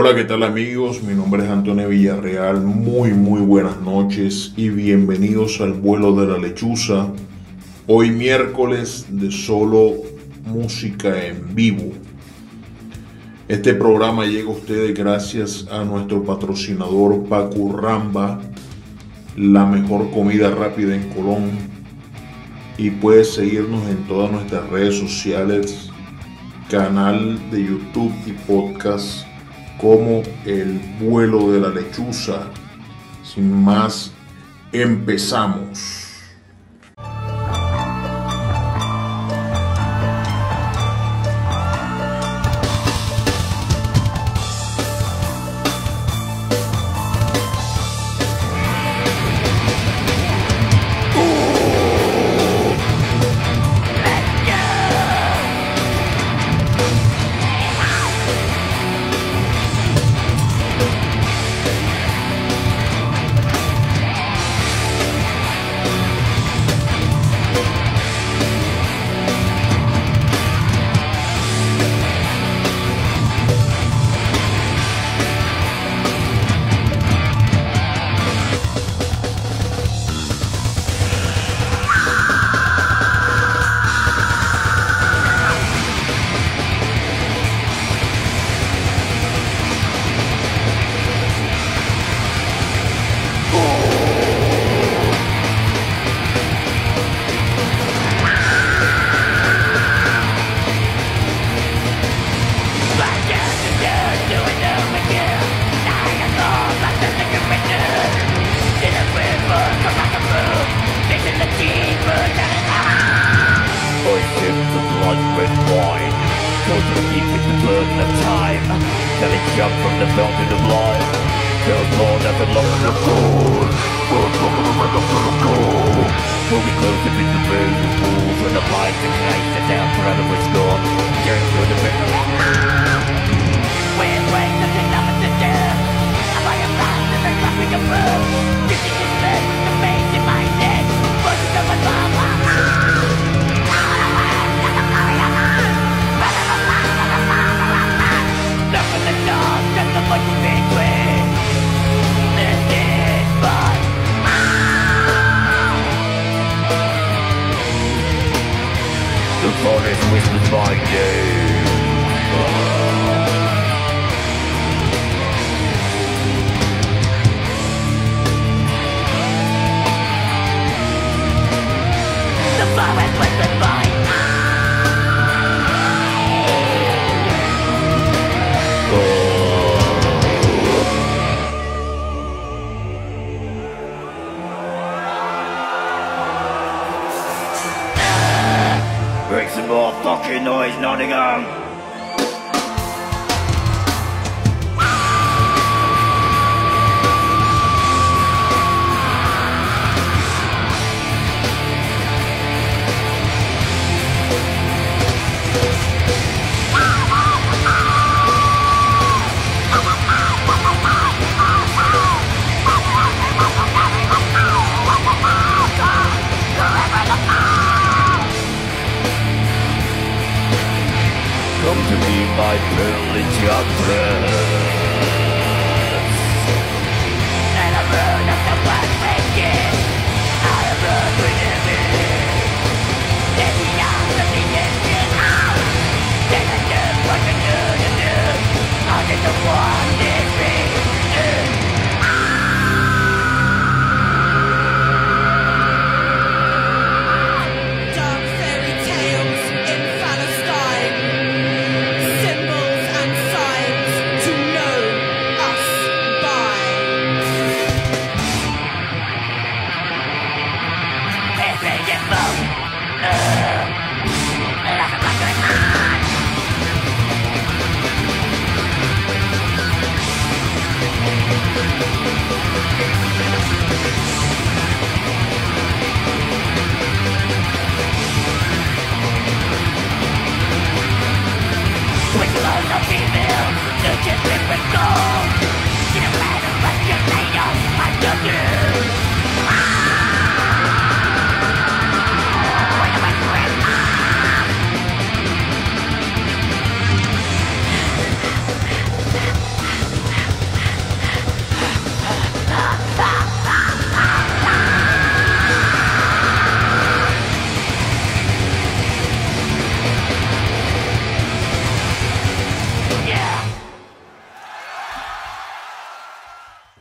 Hola, ¿qué tal amigos? Mi nombre es Antonio Villarreal. Muy, muy buenas noches y bienvenidos al vuelo de la lechuza. Hoy miércoles de solo música en vivo. Este programa llega a ustedes gracias a nuestro patrocinador Paco Ramba, la mejor comida rápida en Colón. Y puedes seguirnos en todas nuestras redes sociales, canal de YouTube y podcast como el vuelo de la lechuza. Sin más, empezamos.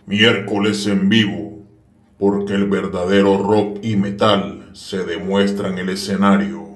Miércoles en vivo, porque el verdadero rock y metal se demuestra en el escenario.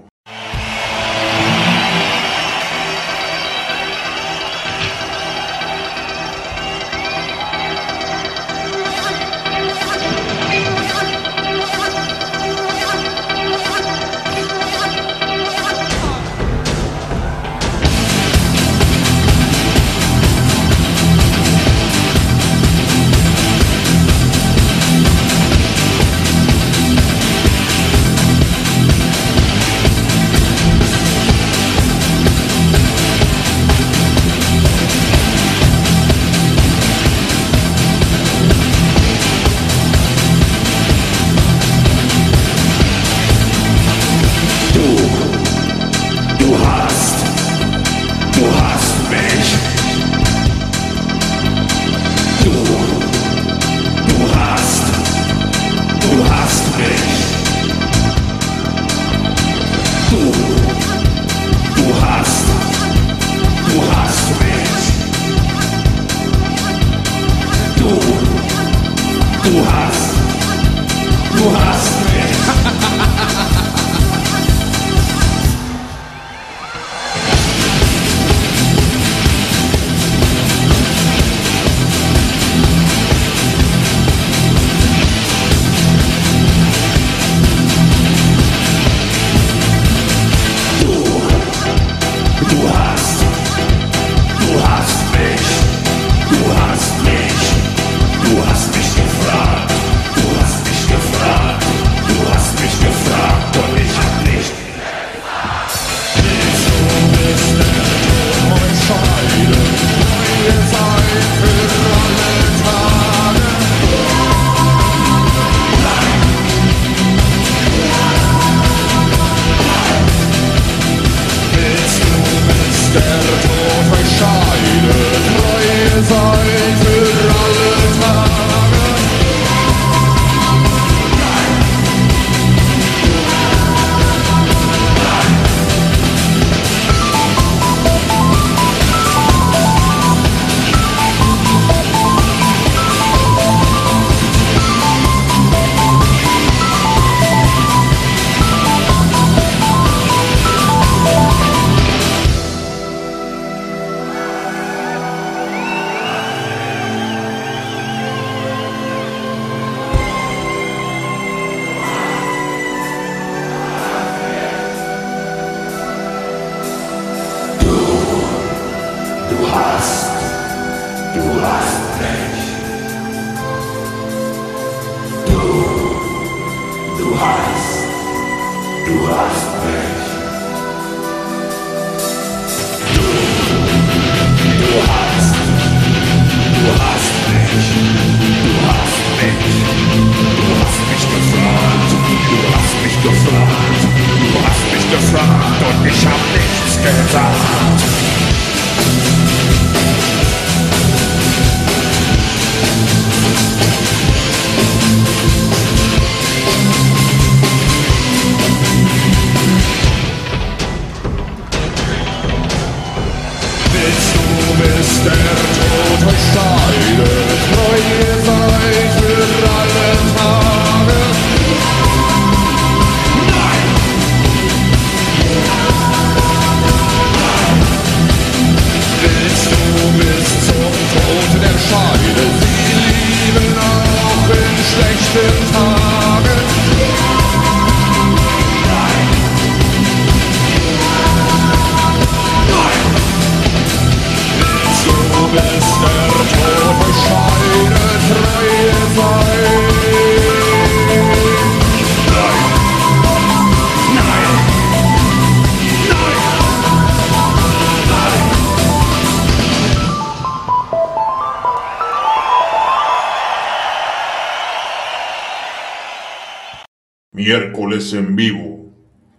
En vivo,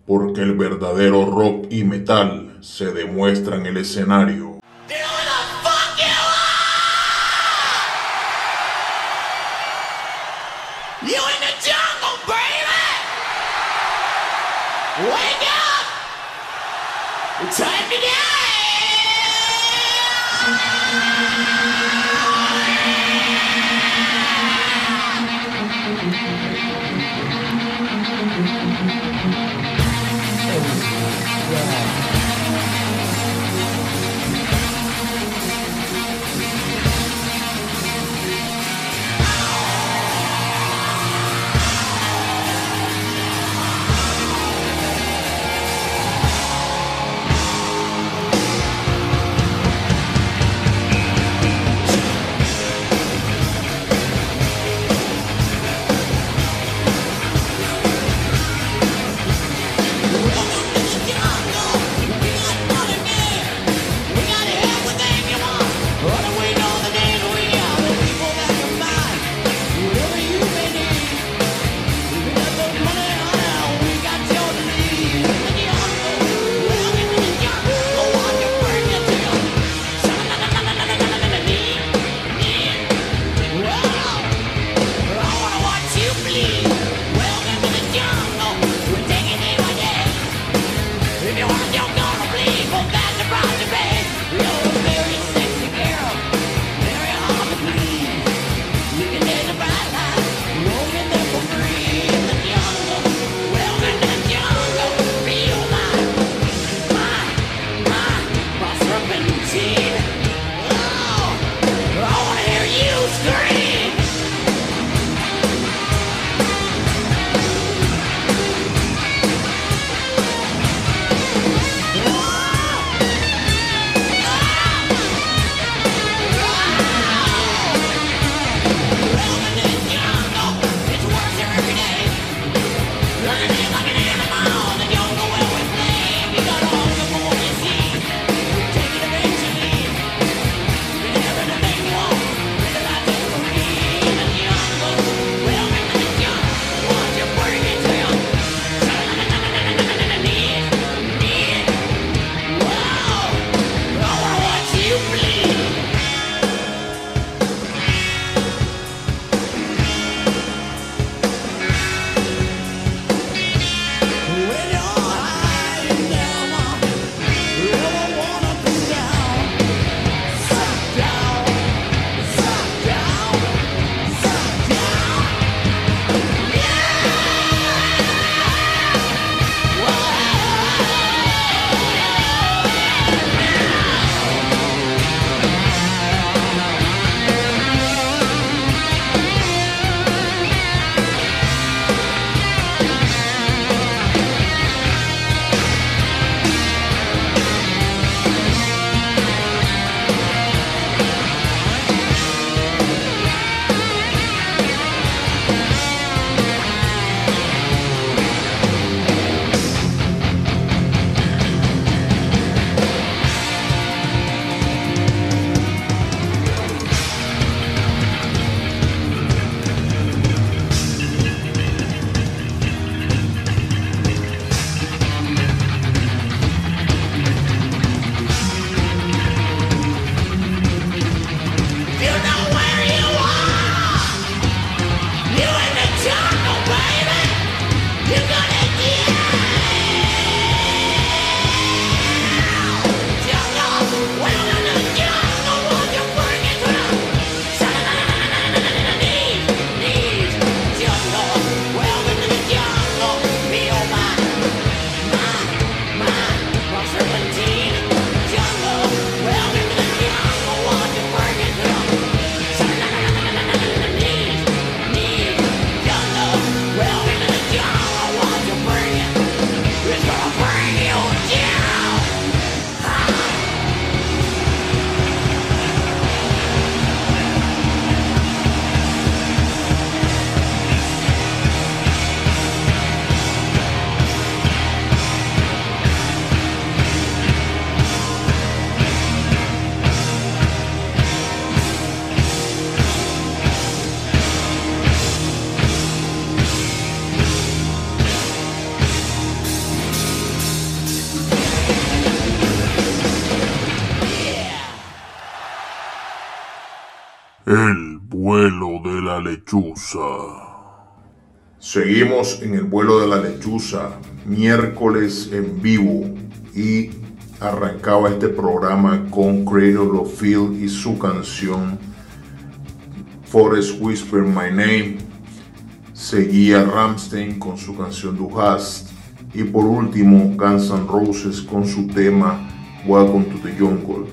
porque el verdadero rock y metal se demuestra en el escenario. El vuelo de la lechuza. Seguimos en el vuelo de la lechuza, miércoles en vivo y arrancaba este programa con Cradle of Field y su canción Forest Whisper My Name. Seguía Ramstein con su canción Du Hast y por último Guns N' Roses con su tema Welcome to the Jungle.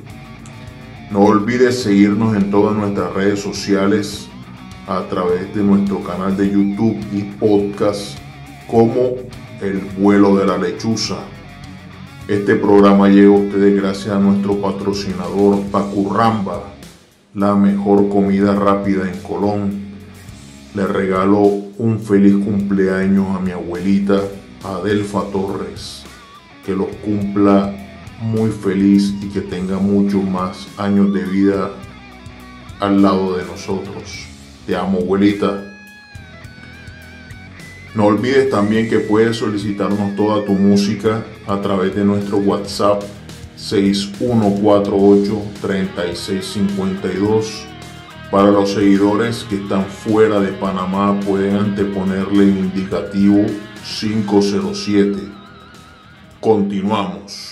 No olvides seguirnos en todas nuestras redes sociales a través de nuestro canal de YouTube y podcast como El vuelo de la lechuza. Este programa llega a ustedes gracias a nuestro patrocinador Pacurramba, la mejor comida rápida en Colón. Le regalo un feliz cumpleaños a mi abuelita Adelfa Torres. Que los cumpla muy feliz y que tenga muchos más años de vida al lado de nosotros. Te amo, abuelita. No olvides también que puedes solicitarnos toda tu música a través de nuestro WhatsApp 6148-3652. Para los seguidores que están fuera de Panamá pueden anteponerle el indicativo 507. Continuamos.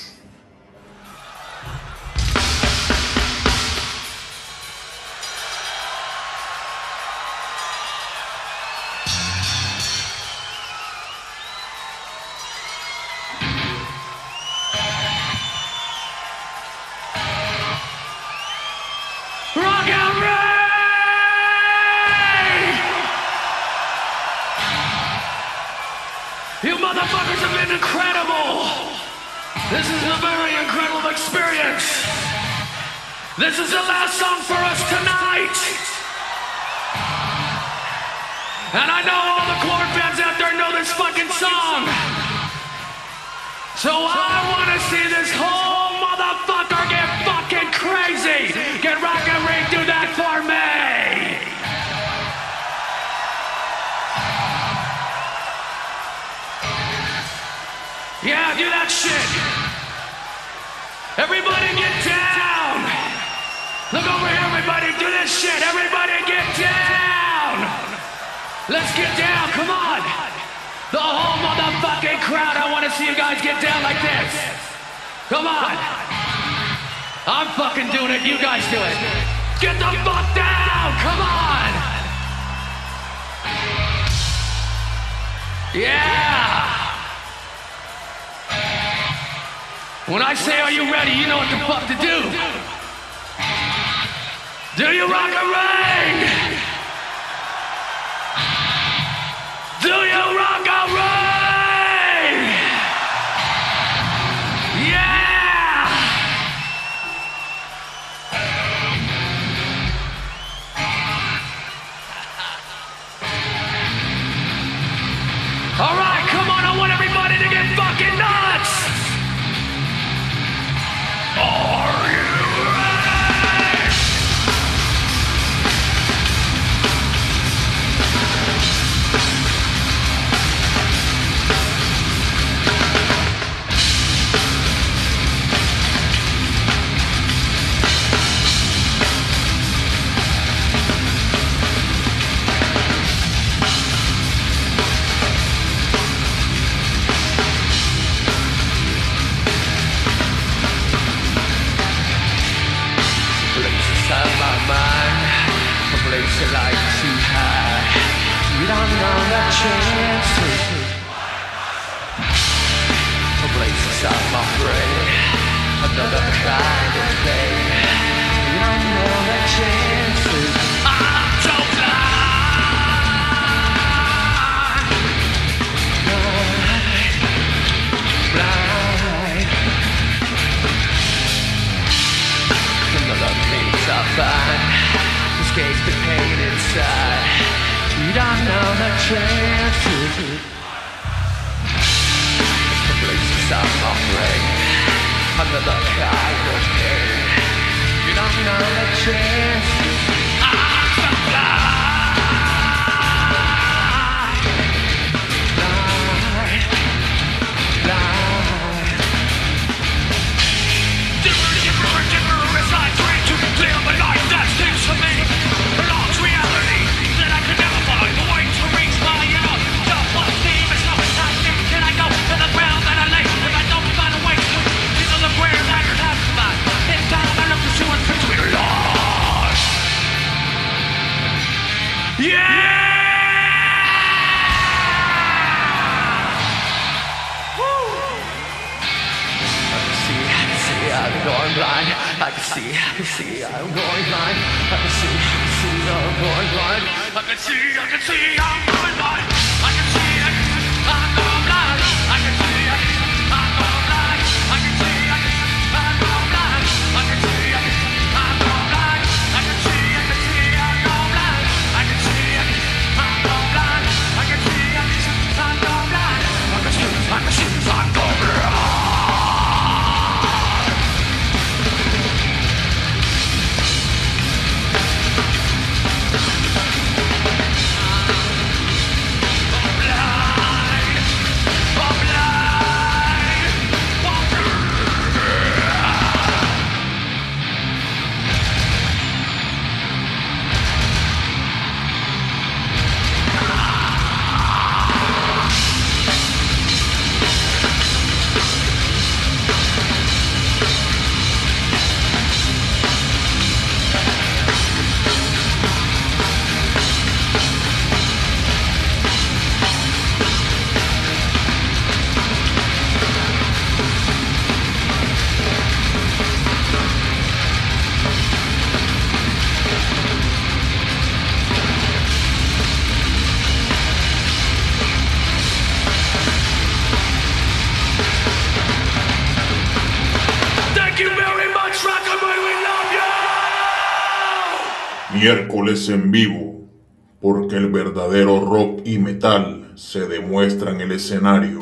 incredible. This is a very incredible experience. This is the last song for us tonight. And I know all the corn fans out there know this fucking song. So I want to see this whole motherfucker get fucking crazy. Get do that shit. Everybody get down. Look over here, everybody. Do this shit. Everybody get down. Let's get down. Come on. The whole motherfucking crowd. I want to see you guys get down like this. Come on. I'm fucking doing it. You guys do it. Get the fuck down. Come on. Yeah. When I say, are you ready, you know what the fuck to do. Do you rock or ring? Do you rock a ring? More! en vivo, porque el verdadero rock y metal se demuestra en el escenario.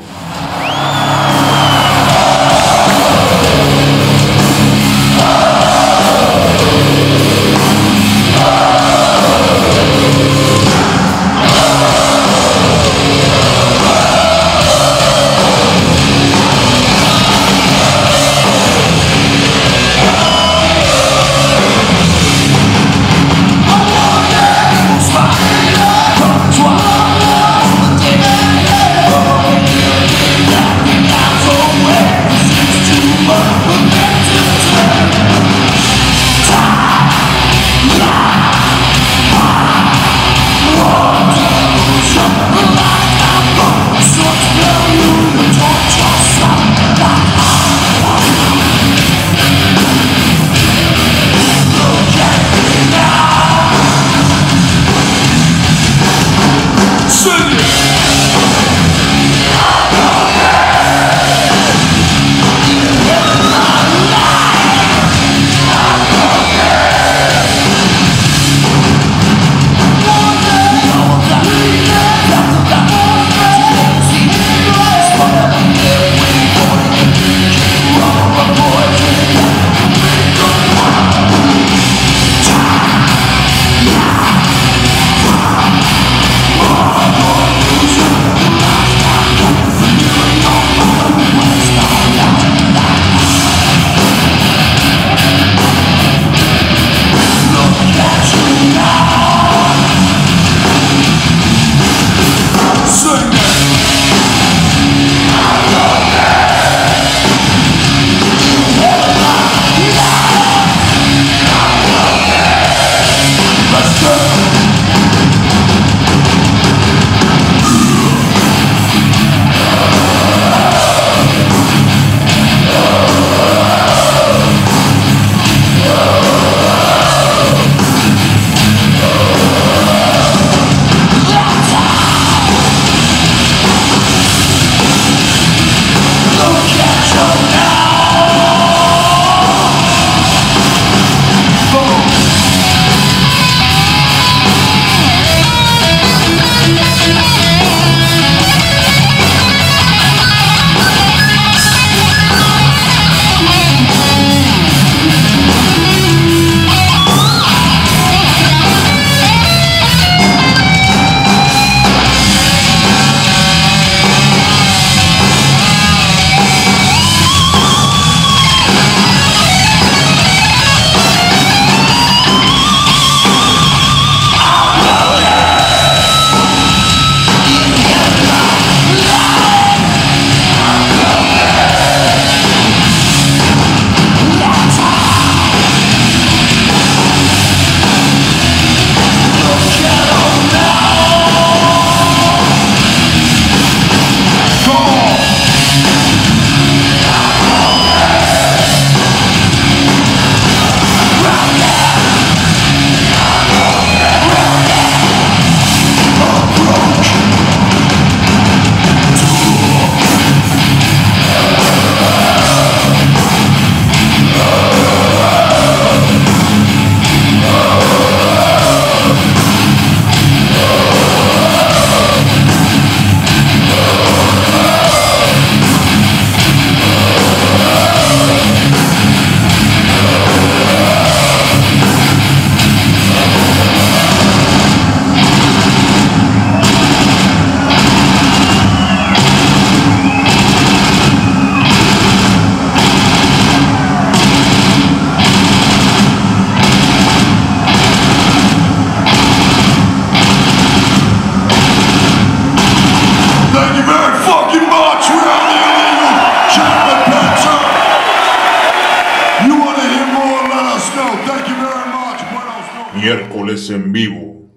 en vivo,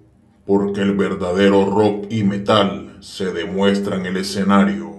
porque el verdadero rock y metal se demuestra en el escenario.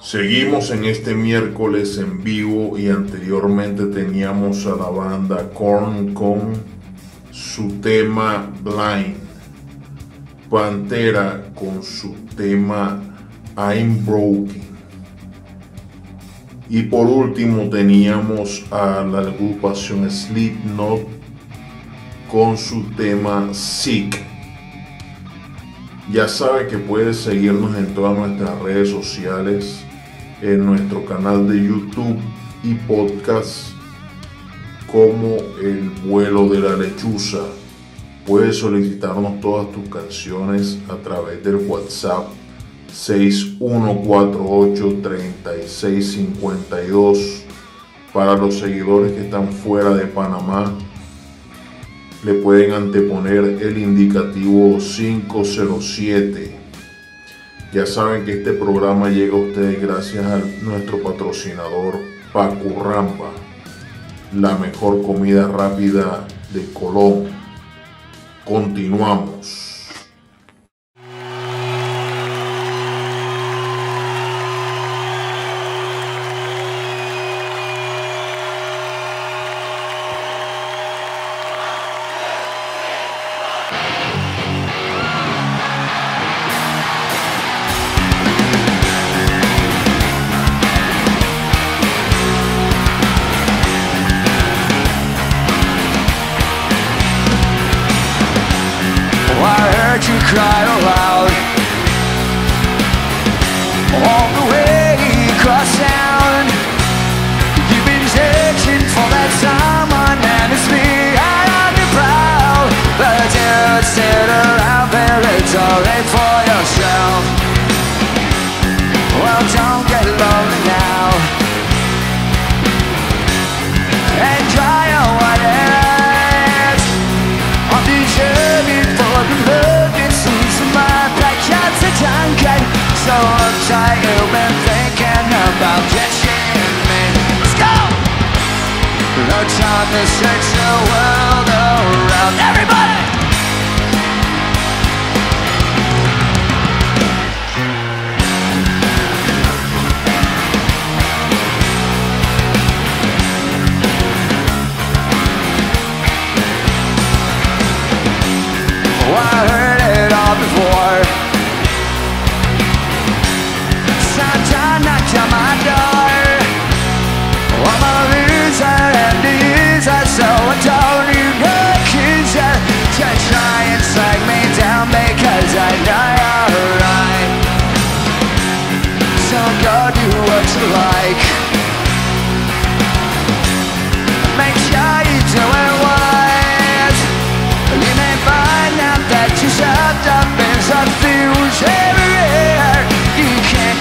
Seguimos en este miércoles en vivo y anteriormente teníamos a la banda Korn con su tema Blind, Pantera con su tema I'm Broken. Y por último teníamos a la agrupación Slipknot con su tema Sick. Ya sabe que puedes seguirnos en todas nuestras redes sociales, en nuestro canal de YouTube y podcast como El vuelo de la lechuza. Puedes solicitarnos todas tus canciones a través del WhatsApp 6148-3652. Para los seguidores que están fuera de Panamá, le pueden anteponer el indicativo 507 ya saben que este programa llega a ustedes gracias a nuestro patrocinador Pacurramba la mejor comida rápida de Colón. Continuamos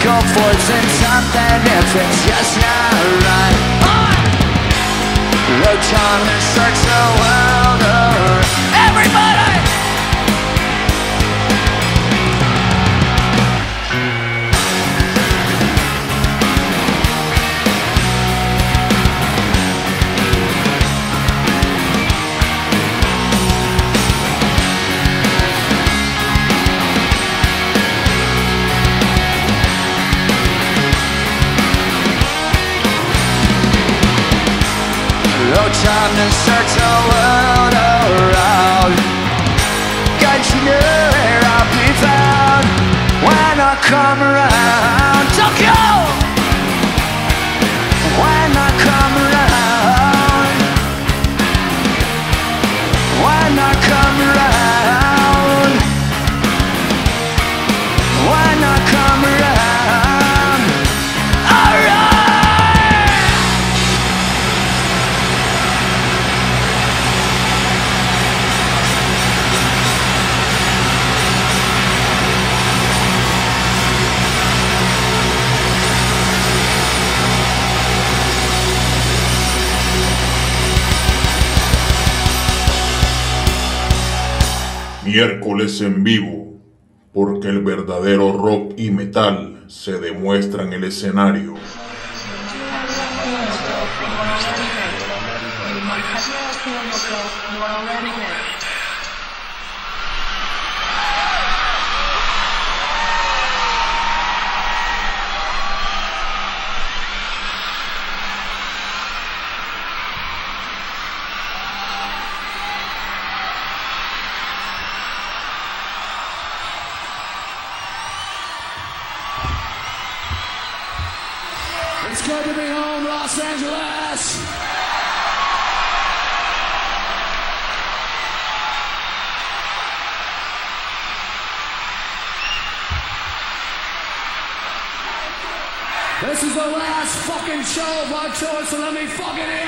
comforts and something if it's just not right. Oh! The time that strikes the world to search the world you where I'll be found when I come around. En vivo, porque el verdadero rock y metal se demuestra en el escenario. choice, so let me fucking hear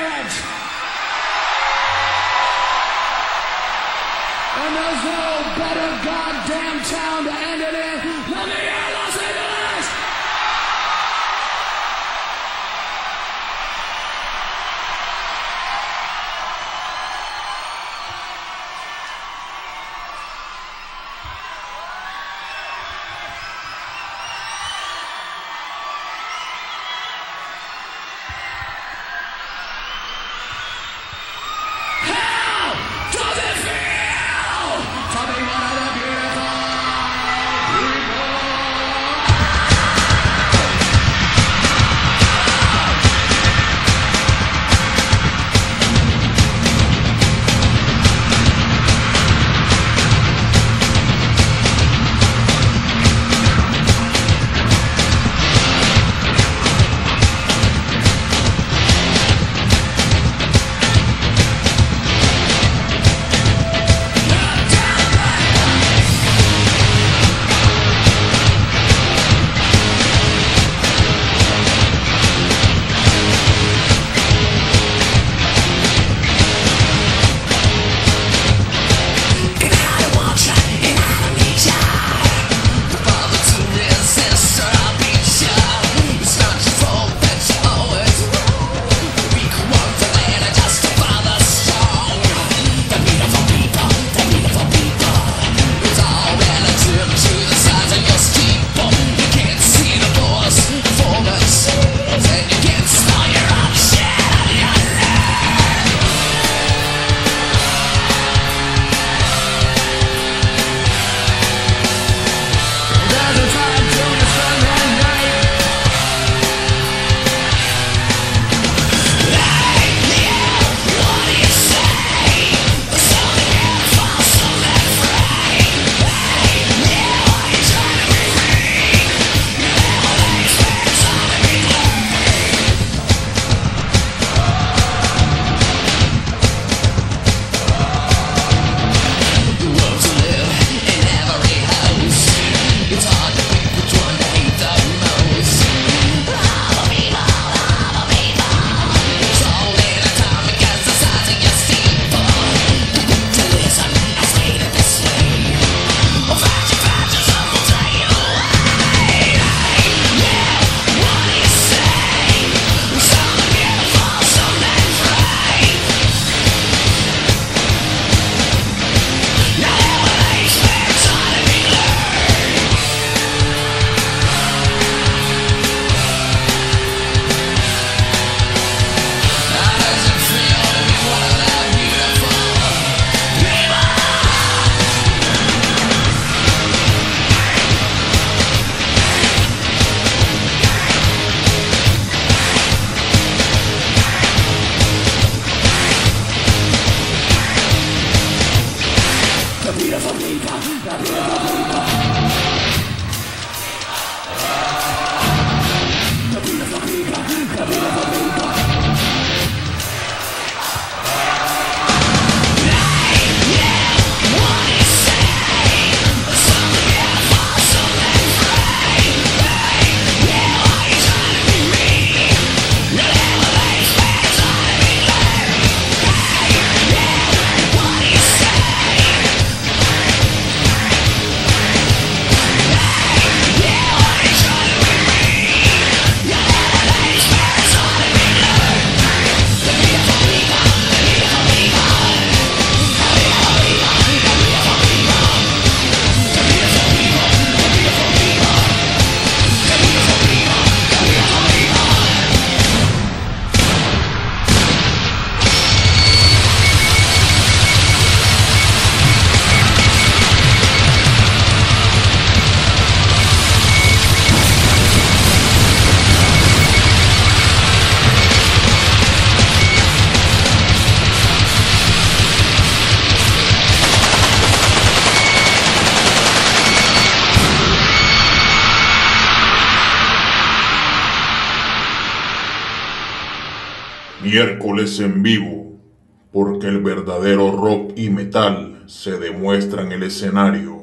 verdadero rock y metal se demuestra en el escenario.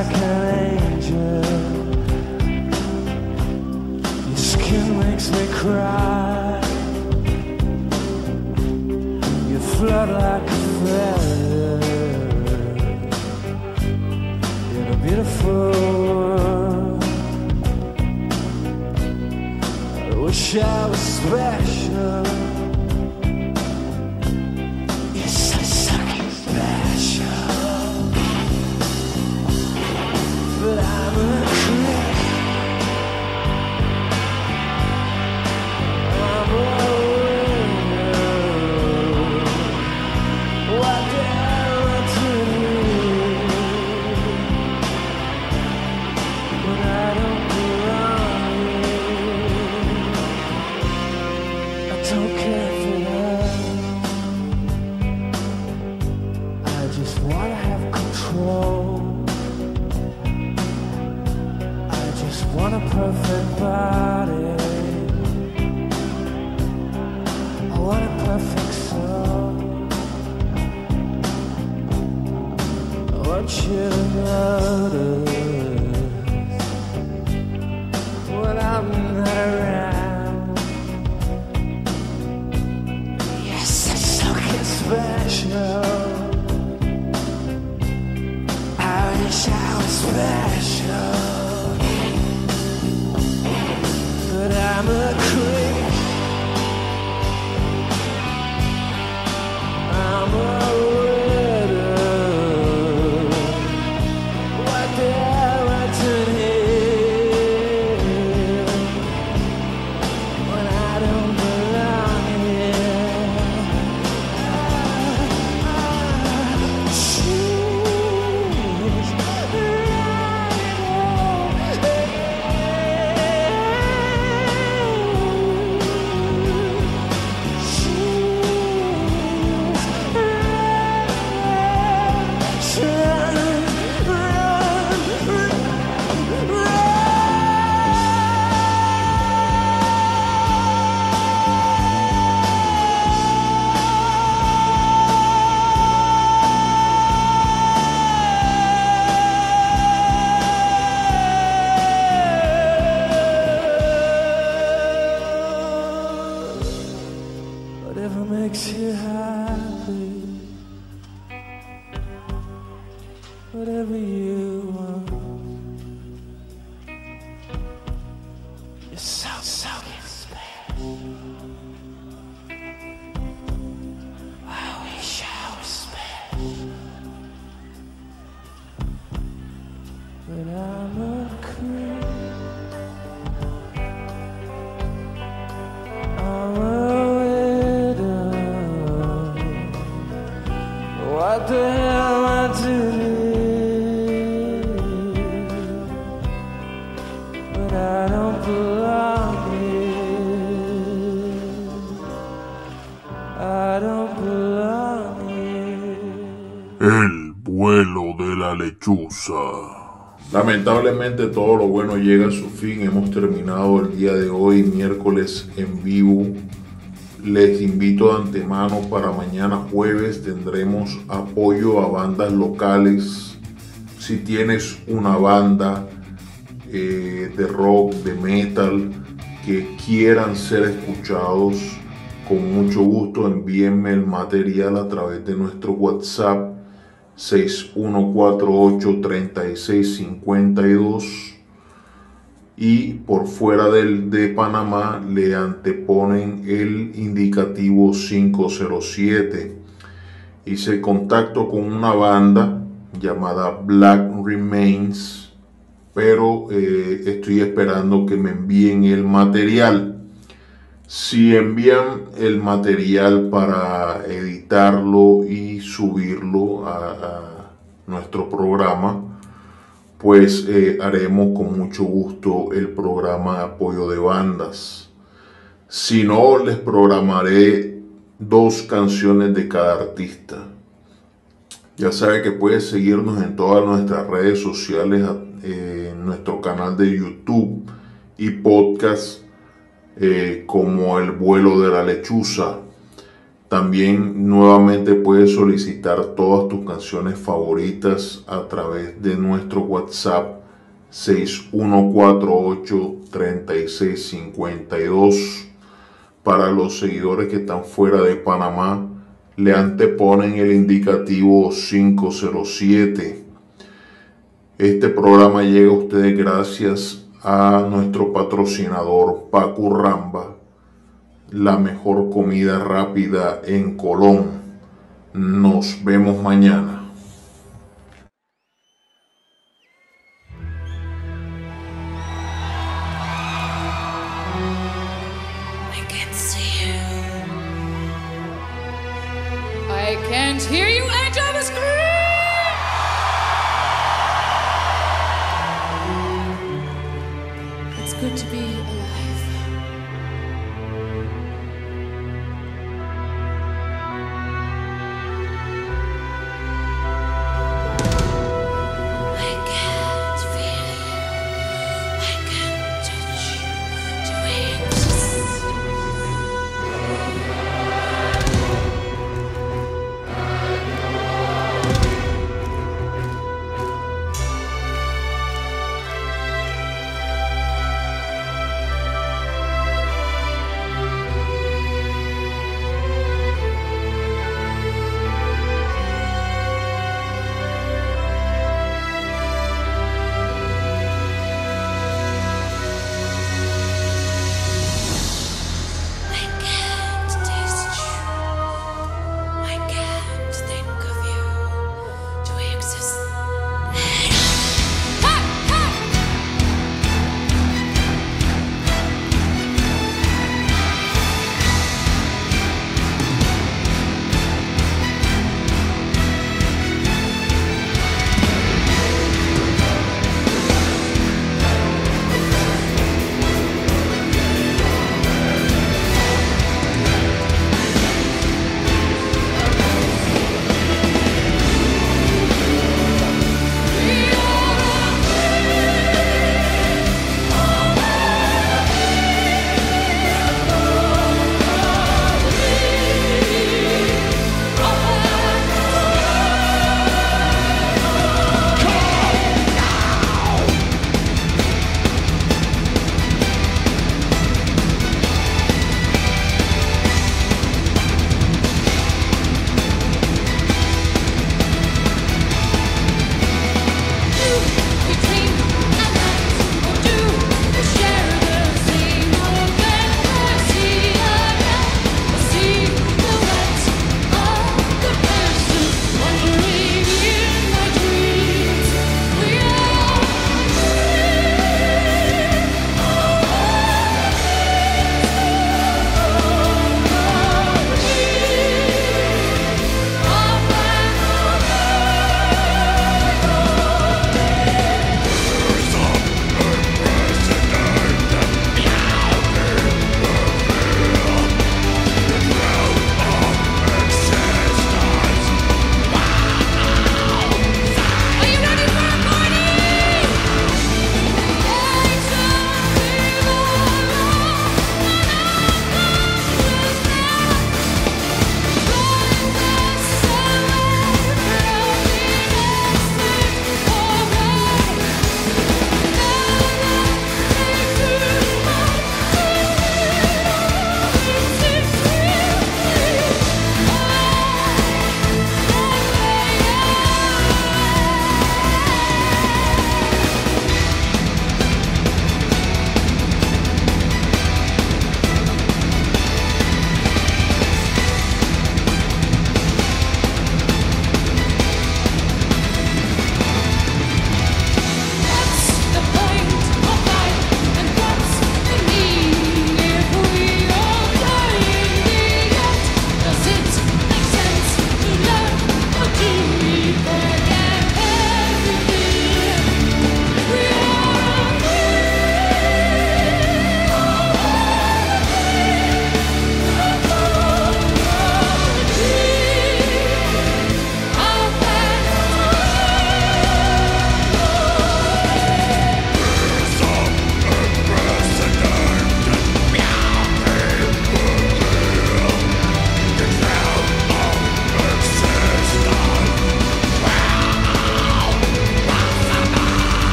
I can't Lamentablemente todo lo bueno llega a su fin. Hemos terminado el día de hoy, miércoles en vivo. Les invito de antemano para mañana jueves tendremos apoyo a bandas locales. Si tienes una banda eh, de rock, de metal, que quieran ser escuchados, con mucho gusto envíenme el material a través de nuestro WhatsApp 61483652 y por fuera del, de Panamá le anteponen el indicativo 507. Hice contacto con una banda llamada Black Remains, pero eh, estoy esperando que me envíen el material. Si envían el material para editarlo y subirlo a, nuestro programa, pues eh, haremos con mucho gusto el programa apoyo de bandas. Si no, les programaré dos canciones de cada artista. Ya sabe que puede seguirnos en todas nuestras redes sociales, eh, en nuestro canal de YouTube y podcast eh, como El vuelo de la lechuza. También nuevamente puedes solicitar todas tus canciones favoritas a través de nuestro WhatsApp 6148-3652. Para los seguidores que están fuera de Panamá, le anteponen el indicativo 507. Este programa llega a ustedes gracias a nuestro patrocinador Paco Ramba, la mejor comida rápida en Colón. Nos vemos mañana. I can't hear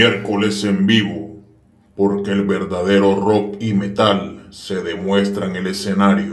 Miércoles en vivo, porque el verdadero rock y metal se demuestra en el escenario.